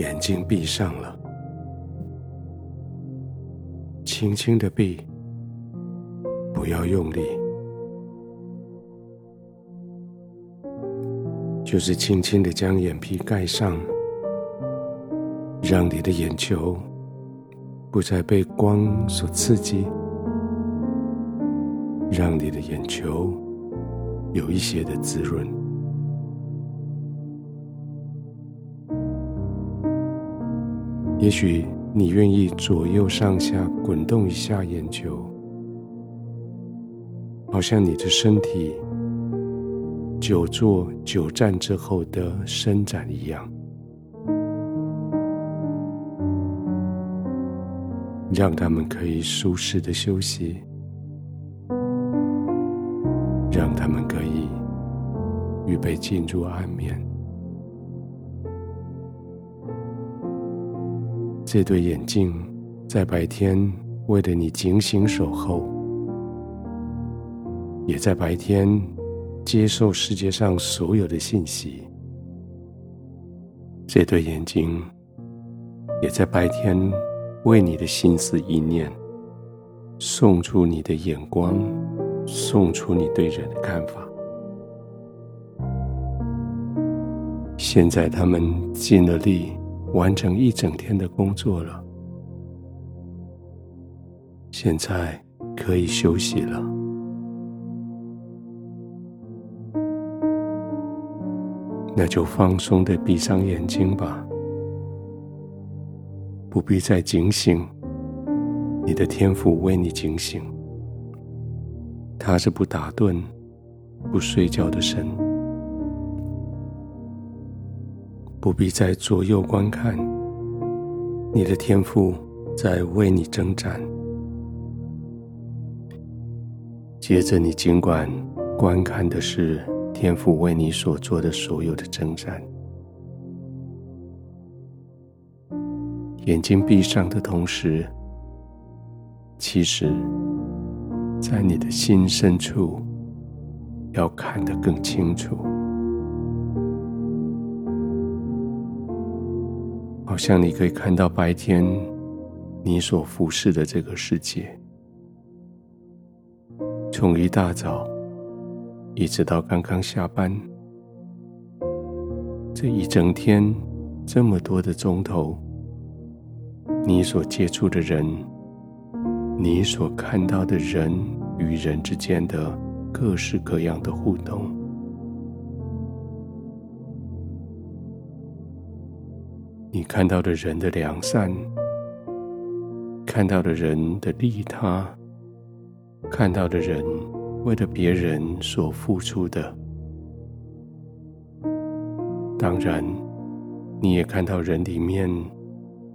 眼睛闭上了，轻轻的闭，不要用力，就是轻轻的将眼皮盖上，让你的眼球不再被光所刺激，让你的眼球有一些的滋润。也许你愿意左右上下滚动一下眼球，好像你的身体久坐久站之后的伸展一样，让他们可以舒适的休息，让他们可以预备进入安眠。这对眼睛在白天为了你警醒守候，也在白天接受世界上所有的信息。这对眼睛也在白天为你的心思意念送出你的眼光，送出你对人的看法。现在他们尽了力。完成一整天的工作了，现在可以休息了。那就放松的闭上眼睛吧，不必再警醒。你的天赋为你警醒，他是不打盹、不睡觉的神。不必再左右观看，你的天赋在为你征战。接着，你尽管观看的是天赋为你所做的所有的征战。眼睛闭上的同时，其实，在你的心深处，要看得更清楚。像你可以看到白天你所服侍的这个世界，从一大早一直到刚刚下班，这一整天这么多的钟头，你所接触的人，你所看到的人与人之间的各式各样的互动。你看到的人的良善，看到的人的利他，看到的人为了别人所付出的，当然，你也看到人里面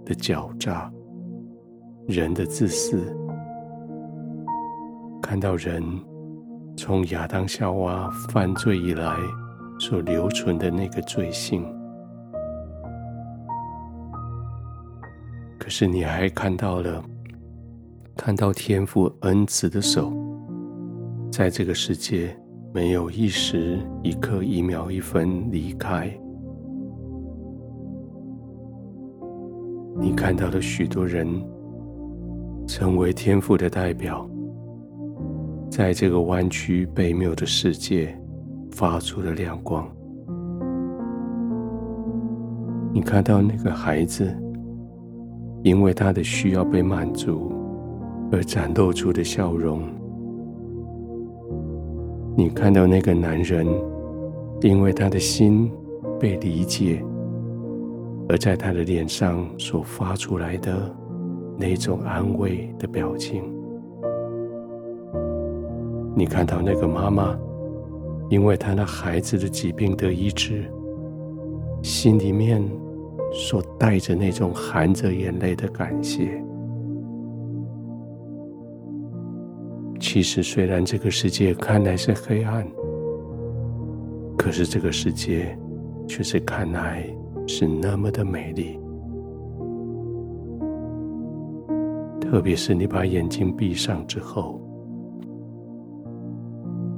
的狡诈，人的自私，看到人从亚当夏娃犯罪以来所留存的那个罪性。可是你还看到了，看到天父恩慈的手，在这个世界没有一时一刻一秒一分离开。你看到了许多人成为天父的代表，在这个弯曲悖谬的世界发出了亮光。你看到那个孩子。因为他的需要被满足而展露出的笑容，你看到那个男人，因为他的心被理解，而在他的脸上所发出来的那种安慰的表情。你看到那个妈妈，因为她那孩子的疾病得医治，心里面。所带着那种含着眼泪的感谢。其实，虽然这个世界看来是黑暗，可是这个世界却是看来是那么的美丽。特别是你把眼睛闭上之后，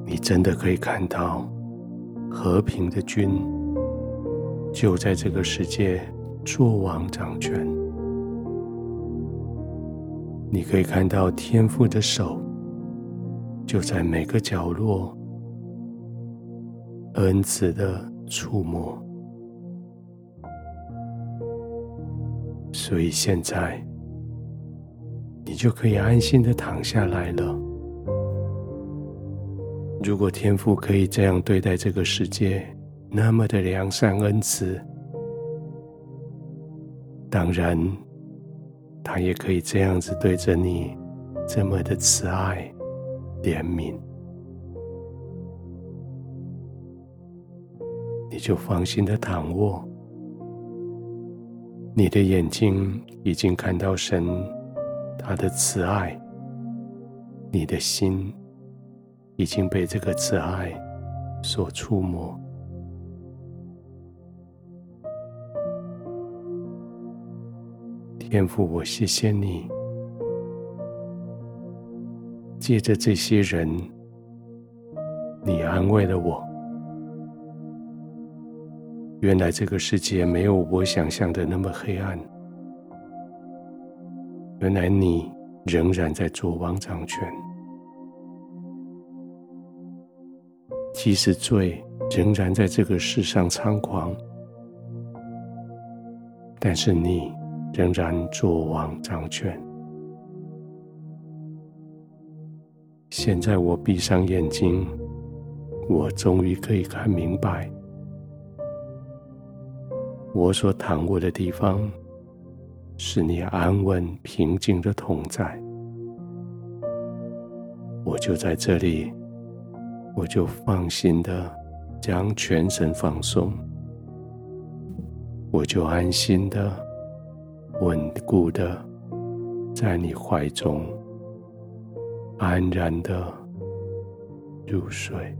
你真的可以看到和平的君就在这个世界。作王掌权。你可以看到天父的手就在每个角落，恩慈的触摸。所以现在，你就可以安心的躺下来了。如果天父可以这样对待这个世界，那么的良善恩慈，当然，他也可以这样子对着你，这么的慈爱、怜悯，你就放心的躺卧，你的眼睛已经看到神他的慈爱，你的心。已经被这个慈爱所触摸，天父，我谢谢你，借着这些人，你安慰了我。原来这个世界没有我想象的那么黑暗，原来你仍然在做王掌权。即使罪仍然在这个世上猖狂，但是你仍然作王掌权。现在我闭上眼睛，我终于可以看明白，我所躺卧的地方是你安稳平静的同在，我就在这里。我就放心的将全身放松，我就安心的、稳固的在你怀中安然的入睡。